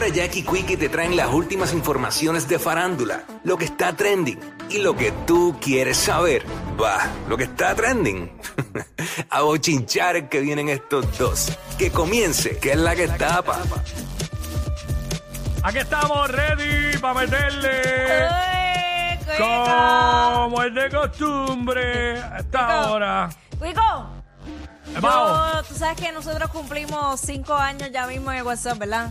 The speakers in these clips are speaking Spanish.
Ahora Jackie Quickie te traen las últimas informaciones de farándula, lo que está trending y lo que tú quieres saber. Va, lo que está trending. A bochinchar que vienen estos dos. Que comience, que es la que tapa. Aquí estamos ready para meterle como es de costumbre a esta hora. Cuico, Vamos. yo- tú sabes que nosotros cumplimos cinco años ya mismo en el WhatsApp, ¿verdad?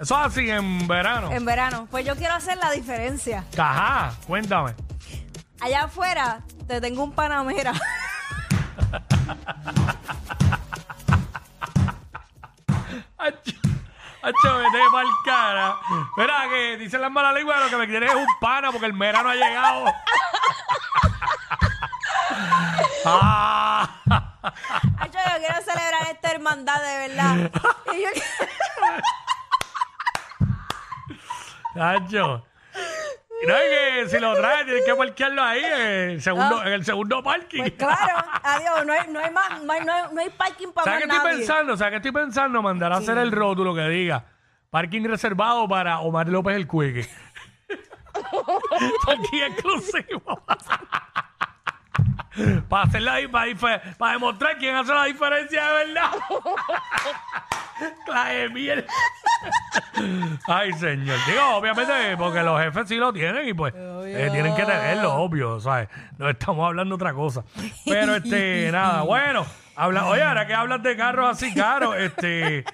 Eso es así en verano. En verano. Pues yo quiero hacer la diferencia. Ajá, cuéntame. Allá afuera te tengo un panamera. Acho, acho, vete pa'l cara. Mira que dicen las malas lenguas lo que me quieren es un pana porque el verano ha llegado. ah, Ay, yo quiero celebrar esta hermandad de verdad. Y yo- Acho. Y no es que si lo traes tienes que parquearlo ahí en el segundo, en el segundo parking. pues claro, adiós, no hay, no hay más, no hay, no hay, parking para ¿Sabes qué estoy nadie. pensando? ¿Sabes qué estoy pensando? Mandar a hacer el rótulo que diga parking reservado para Omar López el Cueque. parking exclusivo. para hacer la para, para demostrar quién hace la diferencia de verdad. la de mierda. Ay, señor. Digo, obviamente, porque los jefes sí lo tienen y pues eh, tienen que tenerlo, obvio, ¿sabes? No estamos hablando otra cosa. Pero, este, nada, bueno. Habla, oye, ahora que hablas de carros así caros, este,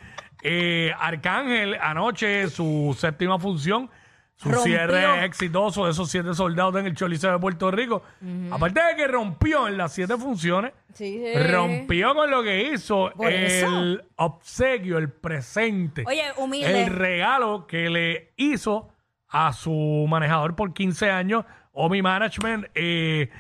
eh, Arcángel, anoche, su séptima función, su Rompió. cierre exitoso de esos siete soldados en el Choliseo de Puerto Rico. Aparte de que rompió en las siete funciones, Sí, sí. rompió con lo que hizo Por eso. el obsequio, el presente Oye, humilde. el regalo que le hizo a su manejador por 15 años, Omi Management, eh,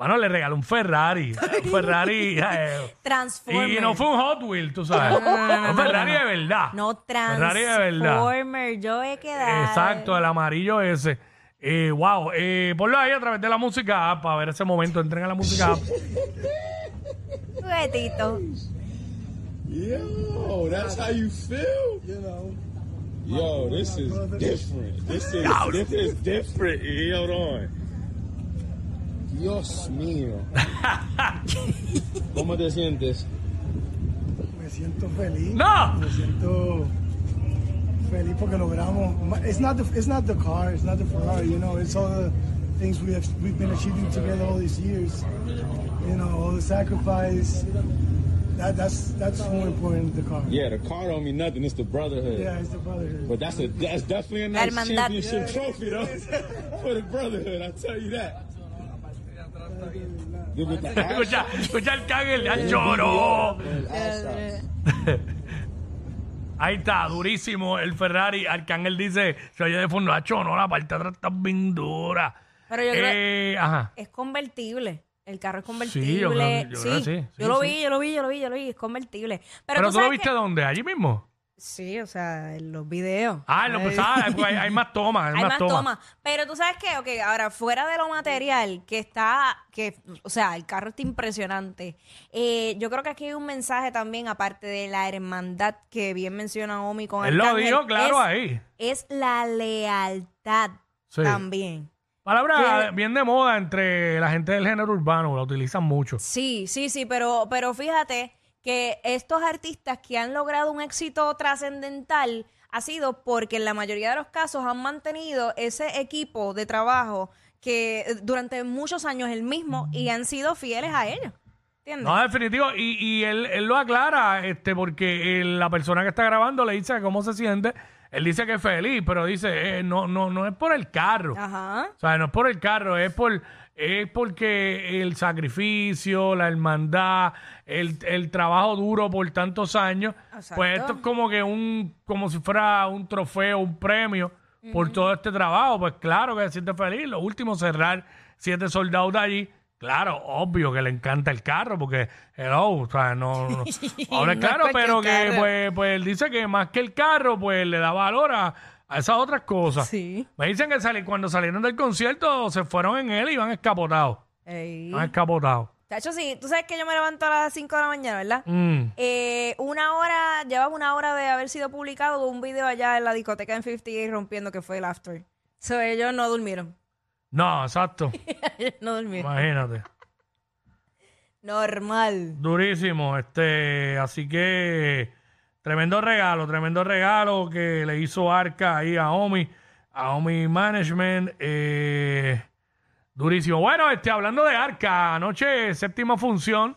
bueno, le regaló un Ferrari. Un Ferrari. eh, Transformer. y no fue un Hot Wheel, tú sabes. un Ferrari de verdad. No, Ferrari de verdad. Transformer. Yo he quedado. Exacto, el amarillo ese. Eh, wow, eh, ponlo ahí a través de la música app para ver ese momento. Entren a la música app. Juguetito. Yo, that's how you feel? You know. Yo, this is different. This is this is different. Hold on. Dios mío. ¿Cómo te sientes? Me siento feliz. ¡No! Me siento feliz porque logramos. It's not the it's not the car, it's not the Ferrari. You know, it's all the things we have we've been achieving together all these years. You know, all the sacrifice. That that's that's more important. Than the car. Yeah, the car don't mean nothing. It's the brotherhood. Yeah, it's the brotherhood. But that's a that's definitely a nice hermandad. championship trophy though for the brotherhood. I tell you that. Escucha, escucha el ya lloró. Ahí está, durísimo el Ferrari. Arcángel dice, se oye de fondo, acho, no, la parte de atrás está bien dura. Pero yo creo Eh, ajá. es convertible. El carro es convertible. Sí, yo creo- yo creo que sí, sí, yo lo sí. vi, yo lo vi, yo lo vi, yo lo vi. Es convertible. Pero, ¿Pero tú tú lo sabes viste que- dónde? ¿Allí mismo? Sí, o sea, en los videos. Ah, en lo pues, ah, hay, hay más tomas, hay, Hay más tomas. Pero tú sabes qué, ok, ahora fuera de lo material, que está, que, o sea, el carro está impresionante. Eh, yo creo que aquí hay un mensaje también, aparte de la hermandad que bien menciona Omi con Él lo Arcángel, dijo claro es, ahí. Es la lealtad Sí. también. Palabra que- bien de moda entre la gente del género urbano, la utilizan mucho. Sí, sí, sí, pero, pero fíjate que estos artistas que han logrado un éxito trascendental ha sido porque en la mayoría de los casos han mantenido ese equipo de trabajo que eh, durante muchos años el mismo y han sido fieles a ellos. ¿Entiendes? No, definitivo. Y, y él, él lo aclara, este, porque el- la persona que está grabando le dice cómo se siente. Él dice que es feliz, pero dice, eh, no, no, no es por el carro. Ajá. O sea, no es por el carro, es por es porque el sacrificio, la hermandad, el, el trabajo duro por tantos años, Exacto. pues esto es como que un, como si fuera un trofeo, un premio por todo este trabajo. Pues claro que se siente feliz. Lo último, cerrar siete soldados de allí. Claro, obvio que le encanta el carro, porque, hello, o sea, no, no, ahora No claro, pero que, pues, pues él dice que más que el carro, pues le da valor a, a esas otras cosas. Sí. Me dicen que sali- cuando salieron del concierto se fueron en él y iban escapotados. Ey. Iban escapotados. Chacho, sí, tú sabes que yo me levanto a las 5 de la mañana, ¿verdad? Mm. Eh, una hora, llevaba una hora de haber sido publicado un video allá en la discoteca en 58 rompiendo que fue el after. So, ellos no durmieron. No, exacto. No durmieron. Imagínate. Normal. Durísimo. Este, así que tremendo regalo, tremendo regalo que le hizo Arca ahí a Omi, a Omi Management. eh, durísimo. Bueno, este, hablando de Arca, anoche séptima función.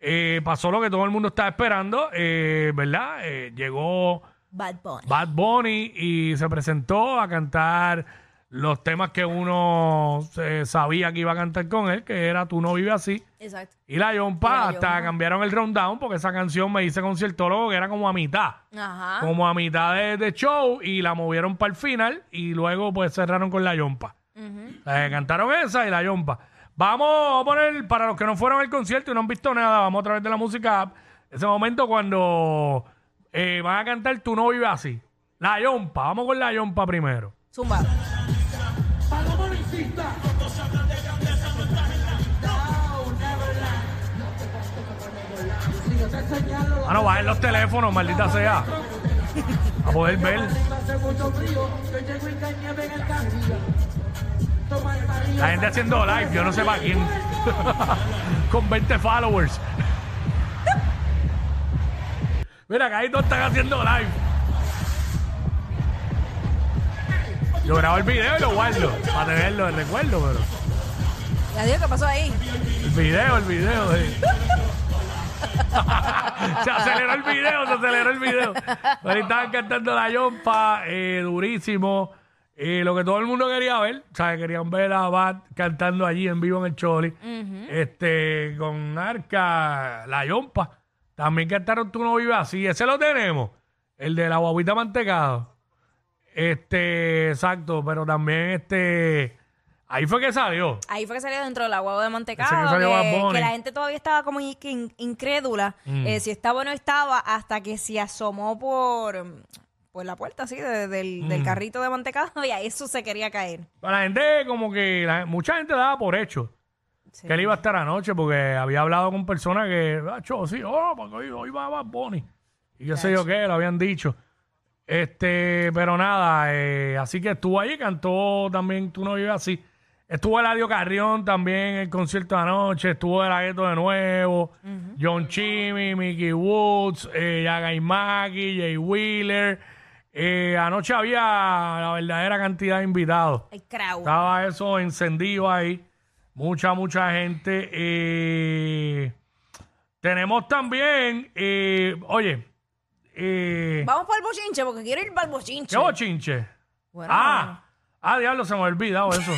eh, pasó lo que todo el mundo estaba esperando, eh, ¿verdad? Eh, llegó Bad Bunny. Bad Bunny y se presentó a cantar los temas que uno se sabía que iba a cantar con él, que era Tú no vives así. Exacto. Y la Yompa, hasta Yompa. cambiaron el rundown porque esa canción me dice conciertólogo que era como a mitad. Ajá. Como a mitad de, de show y la movieron para el final y luego pues cerraron con la Yompa. Eh, cantaron esa y la Yompa. Vamos a poner, para los que no fueron al concierto y no han visto nada, vamos a través de la música ese momento cuando eh, van a cantar Tú no vives así. La Yompa, vamos con la Yompa primero. Zumba. Ah, no, bajen los teléfonos, maldita sea. A poder ver. La gente haciendo live, yo no sé para quién. Con 20 followers. Mira, acá ahí todos están haciendo live. Yo grabo el video y lo guardo para tenerlo de recuerdo, pero. Ya digo, ¿qué pasó ahí? El video, el video. se aceleró el video, se aceleró el video. Pero ahí estaban cantando la yompa, eh, durísimo. Eh, lo que todo el mundo quería ver, o sea, querían ver a Bad cantando allí en vivo en el Choli. Este, con Arca, la yompa. También cantaron Tú no vives así. Ese lo tenemos. El de la guaguita mantecado. Este, exacto, pero también este. Ahí fue que salió. Ahí fue que salió dentro de la guagua de mantecado. que Que, que la gente todavía estaba como in- in- incrédula. Mm. eh, si estaba o no estaba, hasta que se asomó por, por la puerta así de- del, Mm. del carrito de mantecado y a eso se quería caer. Para la gente, como que la- mucha gente daba por hecho Sí. que él iba a estar anoche porque había hablado con personas que, "Acho, sí, oh, porque hoy, hoy va Bad Bunny. Y qué sé yo qué, lo habían dicho. Este, pero nada, eh, así que estuvo ahí, cantó también Tú no vives así. Estuvo Eladio Carrión también en el concierto de anoche, estuvo De La Ghetto de nuevo, John Chimmy, Mickey Woods, eh, Yaga Imaki, Jay Wheeler. Eh, anoche había la verdadera cantidad de invitados. El crowd. Estaba eso encendido ahí. Mucha, mucha gente. Eh, tenemos también, eh, oye, eh, Vamos para el bochinche porque quiero ir para el bochinche. ¿qué bochinche? Bueno, Ah, ah, diablo, se me ha olvidado eso.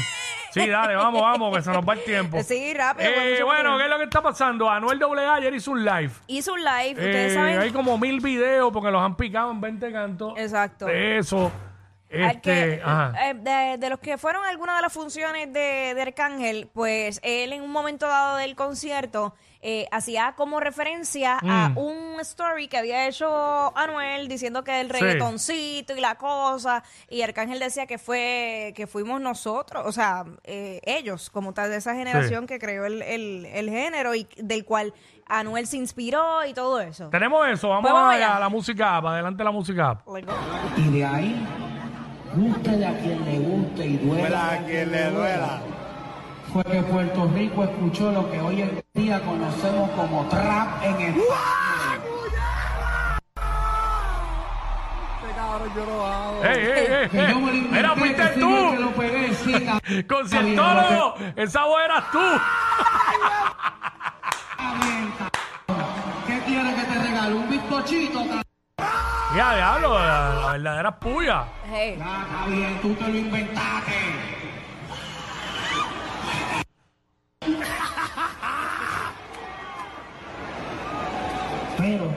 Sí, dale, vamos, vamos, que se nos va el tiempo. Sí, rápido. Eh, bueno, tiempo. ¿qué es lo que está pasando? Anuel AA ayer hizo un live. Hizo un live, Eh, ustedes saben. hay como mil videos porque los han picado en 20 cantos. Exacto. De eso. Este, que, ajá. eh, de, de los que fueron algunas de las funciones de, de Arcángel, pues él en un momento dado del concierto eh, hacía como referencia a Mm. un story que había hecho Anuel diciendo que el Sí. reggaetoncito y la cosa, y Arcángel decía que fue que fuimos nosotros, o sea, eh, ellos, como tal de esa generación que creó el, el- el género y del cual Anuel se inspiró y todo eso. Tenemos eso, vamos, Pues vamos a, allá. la música, para adelante la música. Y de ahí, guste a quien le guste y duela a quien le duela. Fue que Puerto Rico escuchó lo que hoy en día conocemos como trap en español. ¡Ey, ey, ey! Que yo me lo ey. inventé, ¡Mira, que fuiste tú! ¡Conciertólogo! ¡Esa voz eras tú! ¿Qué quieres que te regale? ¿Un bizcochito, cabrón? Ya, diablo, la, verdadera puya. Hey. Está bien, tú te lo inventaste. Pero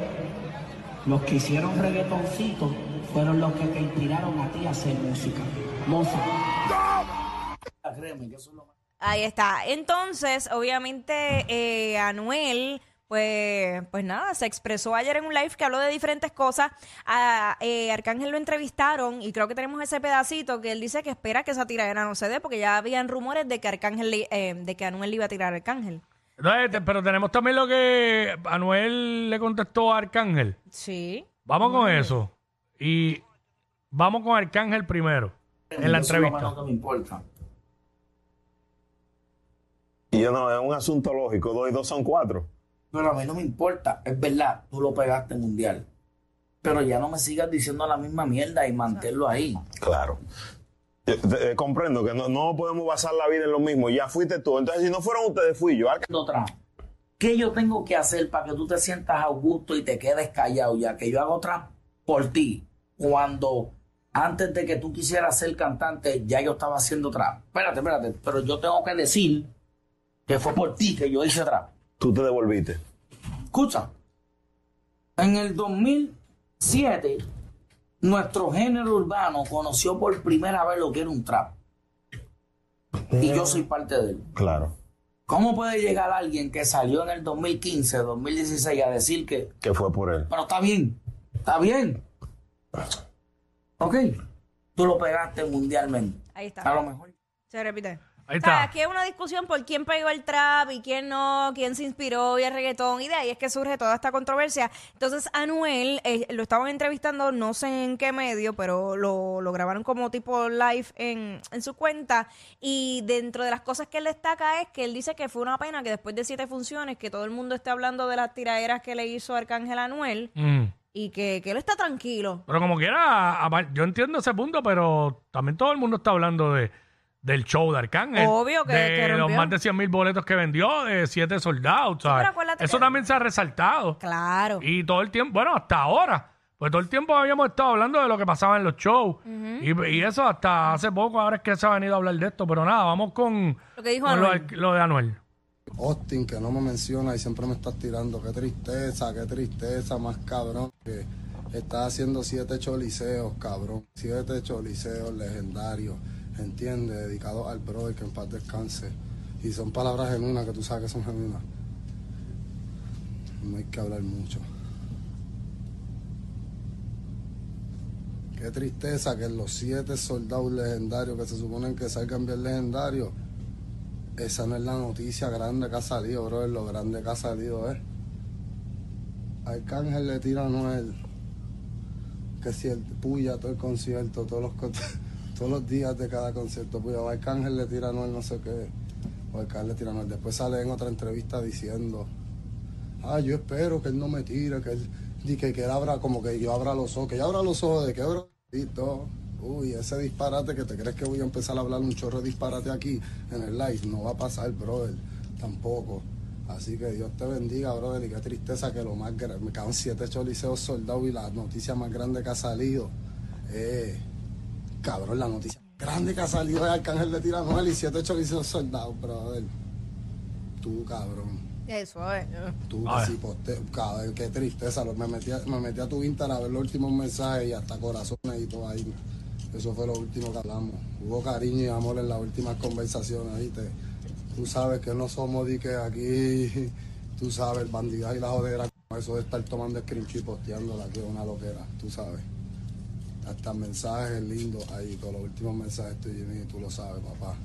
los que hicieron reggaetoncito fueron los que te inspiraron a ti a hacer música. Más. Ahí está. Entonces, obviamente, eh, Anuel, pues, pues nada, se expresó ayer en un live que habló de diferentes cosas. A eh, Arcángel lo entrevistaron y creo que tenemos ese pedacito que él dice que espera que esa tiradera no se dé porque ya habían rumores de que Arcángel, eh, de que Anuel le iba a tirar a Arcángel. Entonces, te- pero tenemos también lo que Anuel le contestó a Arcángel. Sí. Vamos con eso. Y vamos con Arcángel primero. En la Eso es lo menos entrevista. que me importa. Y yo no, es un asunto lógico. Dos y dos son cuatro. Pero a mí no me importa. Es verdad, tú lo pegaste mundial. Pero ya no me sigas diciendo la misma mierda y manténlo ahí. Claro. Eh, comprendo que no, no podemos basar la vida en lo mismo. Ya fuiste tú. Entonces, si no fueron ustedes, fui yo. Otra. ¿Qué yo tengo que hacer para que tú te sientas a gusto y te quedes callado ya que yo hago otra por ti? Cuando antes de que tú quisieras ser cantante, ya yo estaba haciendo trap. Espérate, espérate, pero yo tengo que decir que fue por ti que yo hice trap. Tú te devolviste. Escucha, en el 2007, nuestro género urbano conoció por primera vez lo que era un trap. Y yo soy parte de él. Claro. ¿Cómo puede llegar alguien que salió en el 2015, 2016 a decir que, Que fue por él. pero está bien, está bien? Ok, tú lo pegaste mundialmente. Ahí está. A lo mejor. Se repite. Ahí O sea, aquí hay una discusión por quién pegó el trap y quién no, quién se inspiró y el reggaetón, y de ahí es que surge toda esta controversia. Entonces, Anuel eh, lo estaban entrevistando, no sé en qué medio, pero lo, lo grabaron como tipo live en, en su cuenta. Y dentro de las cosas que él destaca es que él dice que fue una pena que después de siete funciones, que todo el mundo esté hablando de las tiraderas que le hizo Arcángel Anuel Mm. y que, que él está tranquilo. Pero como quiera, yo entiendo ese punto, pero también todo el mundo está hablando de del show de Arcángel. Obvio que- De que los rompió. más de 100 mil boletos que vendió, de siete soldados, ¿sabes? pero acuérdate Eso que- también se ha resaltado. Claro. Y todo el tiempo, bueno, hasta ahora. Pues todo el tiempo habíamos estado hablando de lo que pasaba en los shows. y, y eso hasta hace poco, ahora es que se ha venido a hablar de esto. Pero nada, vamos con, Lo que dijo con lo, Anuel. de- lo de Anuel. Austin, que no me menciona y siempre me estás tirando. Qué tristeza, qué tristeza, más cabrón. Que estás haciendo siete choliseos, cabrón. Siete choliseos legendarios, ¿entiendes? Dedicados al brother, que en paz descanse. Y son palabras genuinas, que tú sabes que son genuinas. No hay que hablar mucho. Qué tristeza que los siete soldados legendarios que se suponen que salgan bien legendarios esa no es la noticia grande que ha salido, bro. Lo grande que ha salido es. Arcángel le tira a Noel. Que si el puya todo el concierto, todos los, todos los días de cada concierto, puya. O Arcángel le tira Noel no sé qué. O Arcángel le tira Noel. Después sale en otra entrevista diciendo. Ah, yo espero que él no me tire, que él, que, que él abra, como que yo abra los ojos, que yo abra los ojos de que, todo. Uy, ese disparate que te crees que voy a empezar a hablar un chorro de disparate aquí en el live, no va a pasar, brother, tampoco. Así que Dios te bendiga, brother, y qué tristeza que lo más grande, me quedan siete choliseos soldados y la noticia más grande que ha salido, eh, cabrón, la noticia grande que ha salido es Arcángel de Tiranuel y siete choliseos soldados, brother. Tú, cabrón. Eso es. Tú, A ver. así, poste, cabrón, qué tristeza. Me metí, a- me metí a tu Instagram a ver los últimos mensajes y hasta corazones y todo ahí. Eso fue lo último que hablamos. Hubo cariño y amor en las últimas conversaciones, ¿viste? Tú sabes que no somos de que aquí, tú sabes, el bandidaje y la jodera, como eso de estar tomando screenshot y posteándola, que es una loquera, tú sabes. Hasta mensajes lindos ahí, todos los últimos mensajes tuyos y tú lo sabes, papá.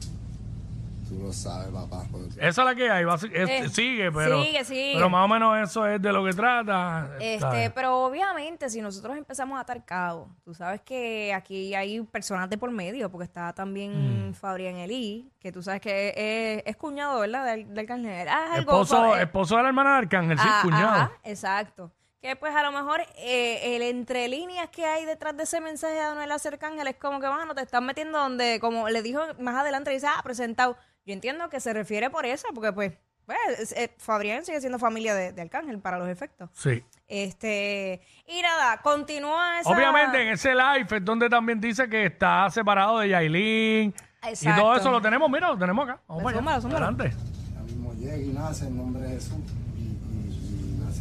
Tú lo sabes, papá. tú- Esa es la que hay. va a- es- Eh, sigue, pero. sigue, sigue. Pero más o menos eso es de lo que trata. Este, ¿sabes? pero obviamente si nosotros empezamos a atar cabos, tú sabes que aquí hay personas de por medio, porque está también Mm. Fabrián Elí, que tú sabes que es, es cuñado, ¿verdad? Del, del Arcángel. Ah, algo, Esposo, eh, esposo de la hermana de Arcángel, sí, ah, cuñado. ajá, exacto. Que pues a lo mejor eh, el entre líneas que hay detrás de ese mensaje de Anuel Arcángel es como que, mano, te están metiendo donde, como le dijo más adelante, dice, ah, presentado. Yo entiendo que se refiere por eso, porque pues, pues es- eh, Fabrián sigue siendo familia de, de Arcángel para los efectos. Sí. Este, y nada, continúa esa... Obviamente en ese live es donde también dice que está separado de Yailin. Y todo eso lo tenemos, mira, lo tenemos acá. Vamos Pues allá. súmalo, súmalo. Adelante. Ya mismo llega y nace en nombre de Jesús.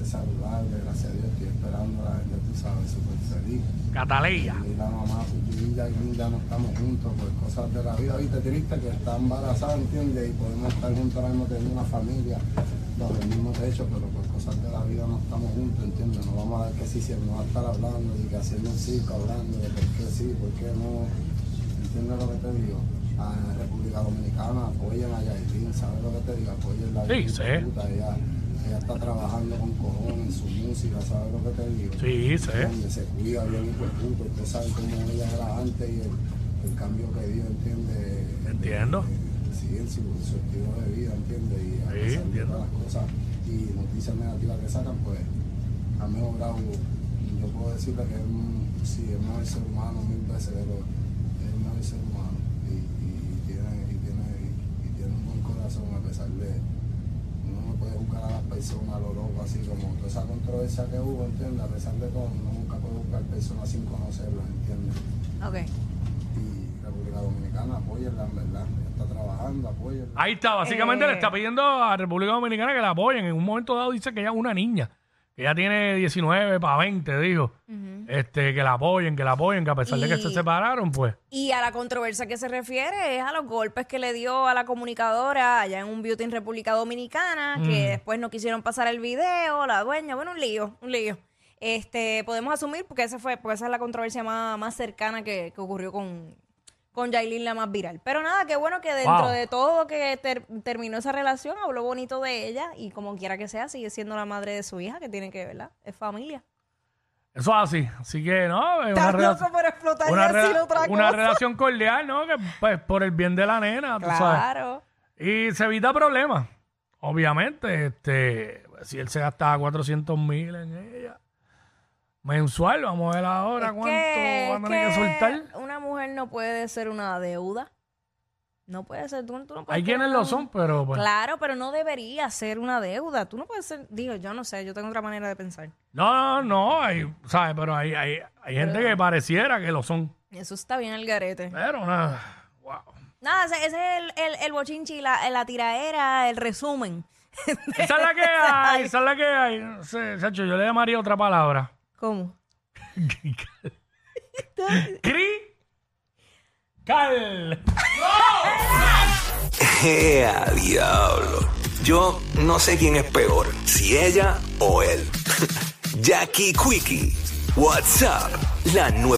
Nace saludable, gracias a Dios. Estoy esperando a la gente, tú sabes, súper feliz. Cataleya. Y la mamá, y ya, y ya no estamos juntos por cosas de la vida. Viste, triste que está embarazada, ¿entiendes? Y podemos estar juntos ahora mismo teniendo una familia bajo el mismo techo, pero por cosas de la vida no estamos juntos, ¿entiendes? No vamos a dar que sí, si no va a estar hablando y que haciendo un circo, hablando de por qué sí, por qué no. ¿Entiendes lo que te digo? a República Dominicana, apoyen a Yailin, ¿sabes lo que te digo? Apoyen la Sí, sé. puta, ella, ella está trabajando con cojones en su música, ¿sabes lo que te digo? Sí. Donde se cuida bien hijo de puta, usted sabe cómo ella era antes y el, el cambio que dio, ¿entiendes? Entiendo. Sí, en su, su estilo de vida, ¿entiendes? Y a Sí, pesar entiendo. las cosas y noticias negativas que sacan, pues ha mejorado. Yo puedo decirle que es un, sí, es mejor ser humano mil veces, pero es mejor ser humano y, y tiene, y, tiene, y, y tiene un buen corazón a pesar de. Uno no puede buscar a las personas a lo loco, así como toda esa controversia que hubo, ¿entiendes? A pesar de todo, uno nunca puede buscar personas sin conocerlas, ¿entiendes? Ok. Y República Dominicana, apóyenla, en verdad. Ella está trabajando, apóyenla. Ahí está, básicamente Eh. le está pidiendo a República Dominicana que la apoyen. En un momento dado dice que ella es una niña, que ella tiene 19 para 20, dijo. este, que la apoyen, que la apoyen, que a pesar de que Y- se separaron, pues. Y a la controversia que se refiere es a los golpes que le dio a la comunicadora allá en un beauty en República Dominicana, Mm. que después no quisieron pasar el video, la dueña, bueno, un lío, un lío. Este, podemos asumir, porque esa fue, porque esa es la controversia más, más cercana que, que ocurrió con, con Yailin, la más viral. Pero nada, qué bueno que dentro Wow. de todo que ter- terminó esa relación, habló bonito de ella, y como quiera que sea, sigue siendo la madre de su hija, que tiene que, ¿verdad? Es familia. Eso es así. Así que, no, es una, Estás relación- loco por explotar y una, decir rela- otra una cosa. relación cordial, ¿no? Que, pues, por el bien de la nena, tú sabes. Claro. Y se evita problemas. Obviamente, este, si él se gastaba 400 mil en ella mensual, vamos a ver ahora Es cuánto que- va a tener que soltar. Una mujer no puede ser una deuda. No puede ser, tú, tú no puedes Hay quienes lo son, pero pues. Claro, pero no debería ser una deuda. Tú no puedes ser, digo, yo no sé, yo tengo otra manera de pensar. No, no, no, hay, ¿sabes? Pero hay, hay, hay gente que pareciera que lo son. Eso está bien el garete. Pero nada, wow. Nada, ese, ese es el, el, el bochinchi, la, la tiraera, el resumen. Esa es la que hay, esa es la que hay. No sé, Sacho, yo le llamaría otra palabra. ¿Cómo? Cri. Cal. ¡Ea, diablo! Yo no sé quién es peor, si ella o él. Jackie Quickie, WhatsApp, la nueva.